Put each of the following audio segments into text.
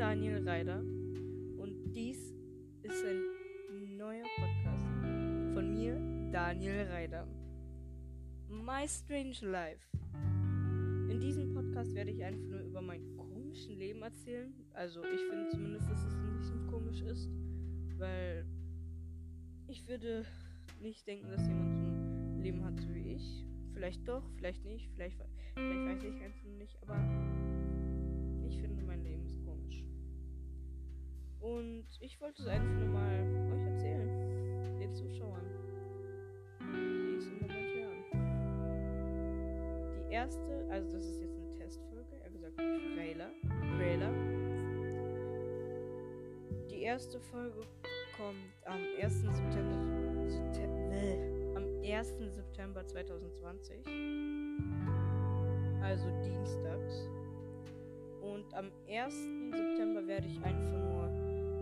Daniel Reider und dies ist ein neuer Podcast von mir, Daniel Reider. My Strange Life. In diesem Podcast werde ich einfach nur über mein komischen Leben erzählen. Also ich finde zumindest, dass es nicht komisch ist, weil ich würde nicht denken, dass jemand so ein Leben hat wie ich. Vielleicht doch, vielleicht nicht, vielleicht, vielleicht weiß ich einfach nicht, aber Und ich wollte es einfach nur mal euch erzählen, den Zuschauern, die es im Moment hören. Die erste, also das ist jetzt eine Testfolge, er gesagt Trailer, Trailer. Die erste Folge kommt am 1. September, September am 1. September 2020. Also dienstags. Und am 1. September werde ich einfach nur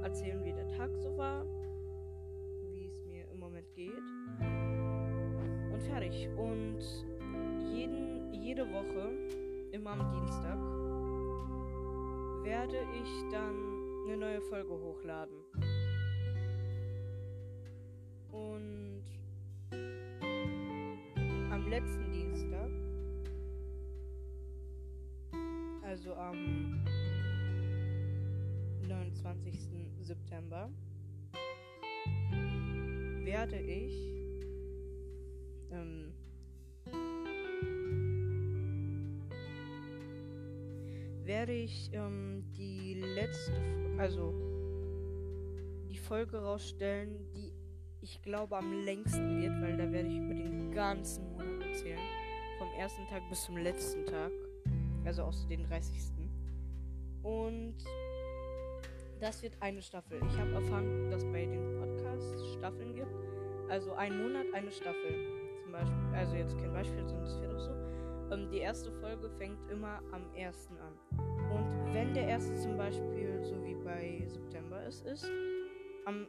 erzählen, wie der Tag so war, wie es mir im Moment geht. Und fertig. Und jeden, jede Woche, immer am Dienstag, werde ich dann eine neue Folge hochladen. Und am letzten Dienstag, also am 29. September, werde ich ähm, werde ich ähm, die letzte, also die Folge rausstellen, die ich glaube am längsten wird, weil da werde ich über den ganzen Monat erzählen. Vom ersten Tag bis zum letzten Tag. Also aus den 30. Und das wird eine Staffel. Ich habe erfahren, dass bei den Podcasts Staffeln gibt. Also ein Monat eine Staffel. Zum Beispiel, also jetzt kein Beispiel, sondern es wird auch so. Ähm, die erste Folge fängt immer am 1. an. Und wenn der erste zum Beispiel, so wie bei September es ist, am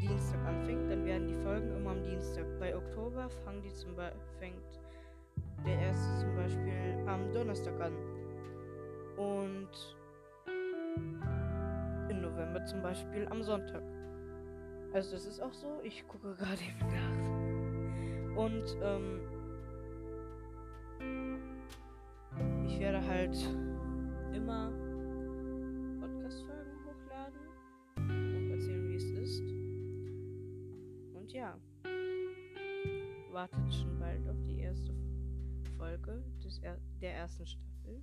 Dienstag anfängt, dann werden die Folgen immer am Dienstag. Bei Oktober fangen die zum fängt der erste zum Beispiel am Donnerstag an. Und November zum Beispiel am Sonntag. Also das ist auch so. Ich gucke gerade eben nach. Und ähm, ich werde halt immer Podcast-Folgen hochladen und erzählen, wie es ist. Und ja, wartet schon bald auf die erste Folge des er der ersten Staffel.